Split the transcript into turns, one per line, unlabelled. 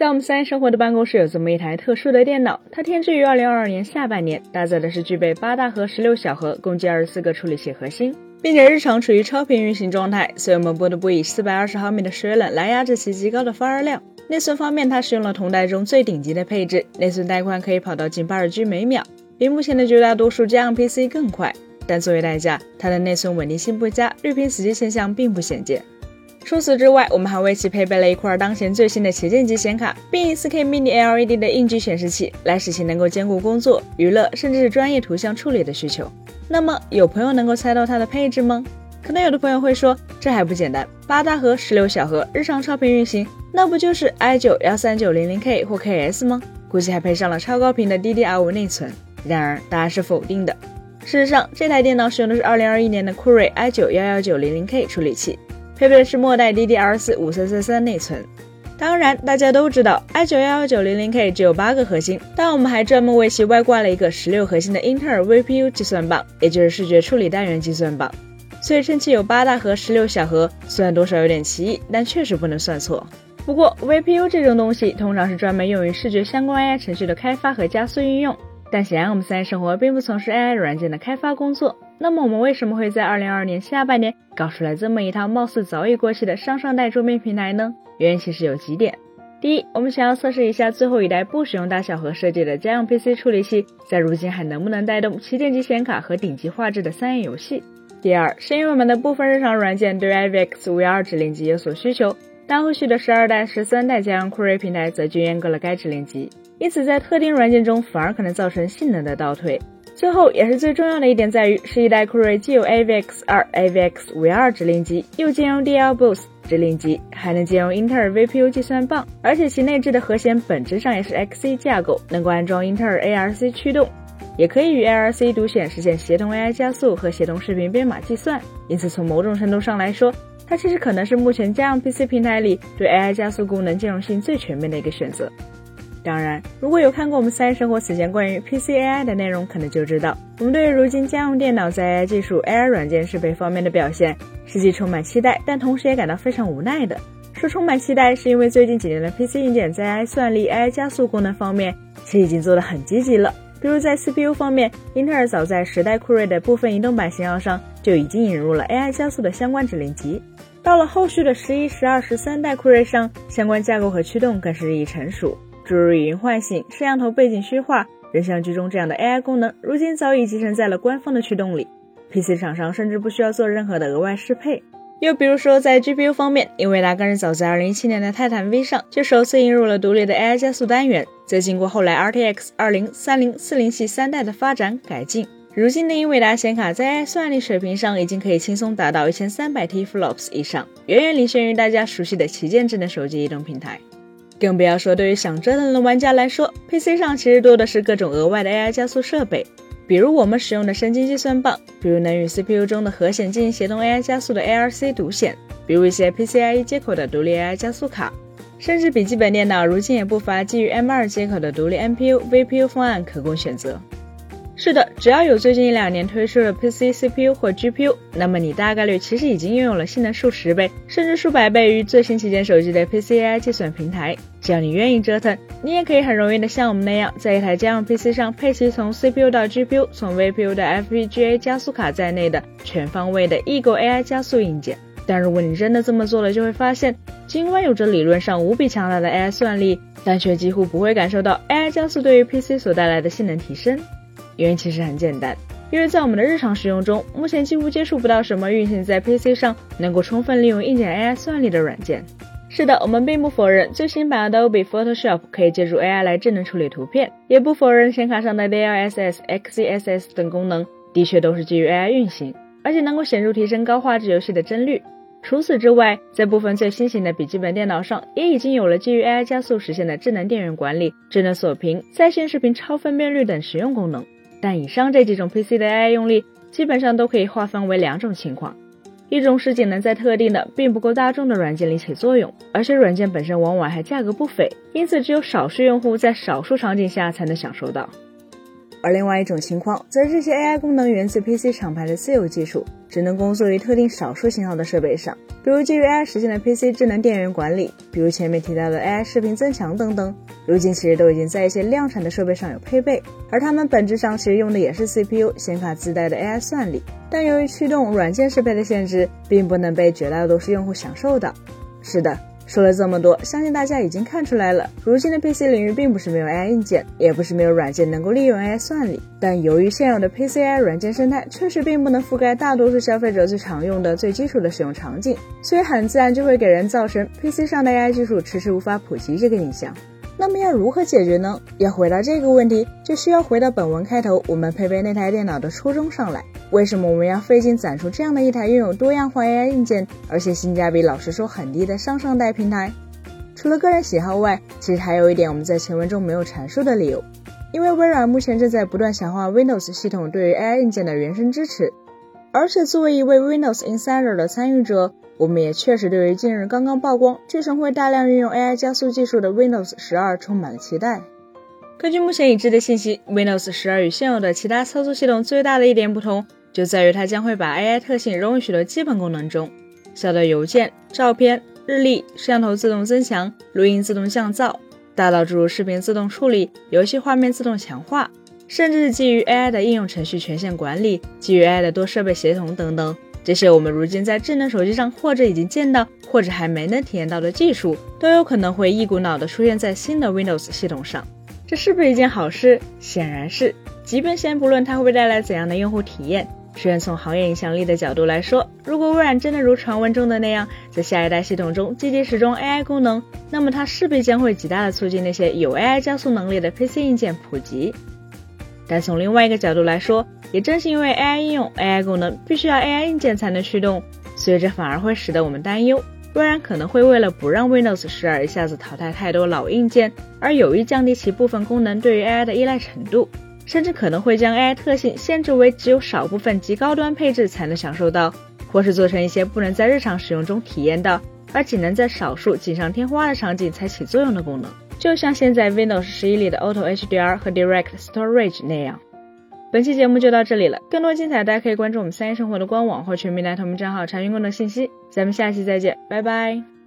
在我们三生活的办公室有这么一台特殊的电脑，它添置于二零二二年下半年，搭载的是具备八大核、十六小核，共计二十四个处理器核心，并且日常处于超频运行状态，所以我们不得不以四百二十毫米的水冷来压制其极高的发热量。内存方面，它使用了同代中最顶级的配置，内存带宽可以跑到近八十 G 每秒，比目前的绝大多数家用 PC 更快。但作为代价，它的内存稳定性不佳，绿屏死机现象并不鲜见。除此之外，我们还为其配备了一块当前最新的旗舰级显卡，并以 4K Mini LED 的硬局显示器来使其能够兼顾工作、娱乐，甚至是专业图像处理的需求。那么，有朋友能够猜到它的配置吗？可能有的朋友会说，这还不简单，八大核、十六小核，日常超频运行，那不就是 i9 幺三九零零 K 或 KS 吗？估计还配上了超高频的 DDR5 内存。然而，答案是否定的。事实上，这台电脑使用的是2021年的酷睿 i9 幺幺九零零 K 处理器，配备的是末代 DDR4 五三三三内存。当然，大家都知道 i9 幺幺九零零 K 只有八个核心，但我们还专门为其外挂了一个十六核心的英特尔 VPU 计算棒，也就是视觉处理单元计算棒。所以称其有八大核、十六小核，虽然多少有点奇异，但确实不能算错。不过 VPU 这种东西通常是专门用于视觉相关 AI 程序的开发和加速运用。但显然我们三一生活并不从事 AI 软件的开发工作。那么我们为什么会在二零二二年下半年搞出来这么一套貌似早已过气的上上代桌面平台呢？原因其实有几点。第一，我们想要测试一下最后一代不使用大小核设计的家用 PC 处理器，在如今还能不能带动旗舰级显卡和顶级画质的三 A 游戏。第二，是因为我们的部分日常软件对 IVX VR 指令集有所需求，但后续的十二代、十三代家用酷睿平台则均阉割了该指令集，因此在特定软件中反而可能造成性能的倒退。最后也是最重要的一点在于，是一代酷睿既有 AVX 二、AVX VR 指令集，又兼容 DL Boost 指令集，还能兼容英特尔 VPU 计算棒，而且其内置的核显本质上也是 Xe 架构，能够安装英特尔 ARC 驱动。也可以与 ARC 独显实现协同 AI 加速和协同视频编码计算，因此从某种程度上来说，它其实可能是目前家用 PC 平台里对 AI 加速功能兼容性最全面的一个选择。当然，如果有看过我们三生活此前关于 PC AI 的内容，可能就知道我们对于如今家用电脑在 AI 技术、AI 软件设备方面的表现，实际充满期待，但同时也感到非常无奈的。说充满期待，是因为最近几年的 PC 硬件在 AI 算力、AI 加速功能方面，其实已经做得很积极了。比如在 CPU 方面，英特尔早在十代酷睿的部分移动版型号上就已经引入了 AI 加速的相关指令集。到了后续的十一、十二、十三代酷睿上，相关架构和驱动更是日益成熟。诸如语音唤醒、摄像头背景虚化、人像居中这样的 AI 功能，如今早已集成在了官方的驱动里。PC 厂商甚至不需要做任何的额外适配。又比如说在 GPU 方面，英伟达更是早在2017年的泰坦 V 上就首次引入了独立的 AI 加速单元。再经过后来 RTX 二零、三零、四零系三代的发展改进，如今的英伟达显卡在 AI 算力水平上已经可以轻松达到一千三百 TFLOPS 以上，远远领先于大家熟悉的旗舰智能手机移动平台。更不要说对于想折腾的玩家来说，PC 上其实多的是各种额外的 AI 加速设备，比如我们使用的神经计算棒，比如能与 CPU 中的核显进行协同 AI 加速的 ARC 独显，比如一些 PCIe 接口的独立 AI 加速卡。甚至笔记本电脑如今也不乏基于 M2 接口的独立 NPU、VPU 方案可供选择。是的，只要有最近一两年推出的 PC CPU 或 GPU，那么你大概率其实已经拥有了性能数十倍甚至数百倍于最新旗舰手机的 PC AI 计算平台。只要你愿意折腾，你也可以很容易的像我们那样，在一台家用 PC 上配齐从 CPU 到 GPU、从 VPU 到 FPGA 加速卡在内的全方位的异构 AI 加速硬件。但如果你真的这么做了，就会发现，尽管有着理论上无比强大的 AI 算力，但却几乎不会感受到 AI 加速对于 PC 所带来的性能提升。原因其实很简单，因为在我们的日常使用中，目前几乎接触不到什么运行在 PC 上能够充分利用硬件 AI 算力的软件。是的，我们并不否认最新版的 Adobe Photoshop 可以借助 AI 来智能处理图片，也不否认显卡上的 DLSS、XeSS 等功能的确都是基于 AI 运行，而且能够显著提升高画质游戏的帧率。除此之外，在部分最新型的笔记本电脑上，也已经有了基于 AI 加速实现的智能电源管理、智能锁屏、在线视频超分辨率等实用功能。但以上这几种 PC 的 AI 用例，基本上都可以划分为两种情况：一种是仅能在特定的、并不够大众的软件里起作用，而且软件本身往往还价格不菲，因此只有少数用户在少数场景下才能享受到。而另外一种情况，则是这些 AI 功能源自 PC 厂牌的私有技术，只能工作于特定少数型号的设备上，比如基于 AI 实现的 PC 智能电源管理，比如前面提到的 AI 视频增强等等。如今其实都已经在一些量产的设备上有配备，而它们本质上其实用的也是 CPU 显卡自带的 AI 算力，但由于驱动软件适配的限制，并不能被绝大多数用户享受到。是的。说了这么多，相信大家已经看出来了。如今的 PC 领域并不是没有 AI 硬件，也不是没有软件能够利用 AI 算力，但由于现有的 PCI 软件生态确实并不能覆盖大多数消费者最常用的最基础的使用场景，所以很自然就会给人造成 PC 上的 AI 技术迟迟无法普及这个印象。那么要如何解决呢？要回答这个问题，就需要回到本文开头我们配备那台电脑的初衷上来。为什么我们要费劲攒出这样的一台拥有多样化 AI 硬件，而且性价比老实说很低的上上代平台？除了个人喜好外，其实还有一点我们在前文中没有阐述的理由。因为微软目前正在不断强化 Windows 系统对于 AI 硬件的原生支持，而且作为一位 Windows Insider 的参与者。我们也确实对于近日刚刚曝光、据称会大量运用 AI 加速技术的 Windows 十二充满了期待。根据目前已知的信息，Windows 十二与现有的其他操作系统最大的一点不同，就在于它将会把 AI 特性融入许多基本功能中，小到邮件、照片、日历、摄像头自动增强、录音自动降噪，大到诸如视频自动处理、游戏画面自动强化，甚至是基于 AI 的应用程序权限管理、基于 AI 的多设备协同等等。这些我们如今在智能手机上或者已经见到，或者还没能体验到的技术，都有可能会一股脑的出现在新的 Windows 系统上。这是不是一件好事？显然是。即便先不论它会带来怎样的用户体验，虽然从行业影响力的角度来说，如果微软真的如传闻中的那样，在下一代系统中积极使用 AI 功能，那么它势必将会极大的促进那些有 AI 加速能力的 PC 硬件普及。但从另外一个角度来说，也正是因为 AI 应用 AI 功能必须要 AI 硬件才能驱动，所以这反而会使得我们担忧，微软可能会为了不让 Windows 十二一下子淘汰太多老硬件，而有意降低其部分功能对于 AI 的依赖程度，甚至可能会将 AI 特性限制为只有少部分极高端配置才能享受到，或是做成一些不能在日常使用中体验到，而仅能在少数锦上添花的场景才起作用的功能。就像现在 Windows 十一里的 Auto HDR 和 Direct Storage 那样。本期节目就到这里了，更多精彩大家可以关注我们三一生活的官网或全民大同名账号查询更多信息。咱们下期再见，拜拜。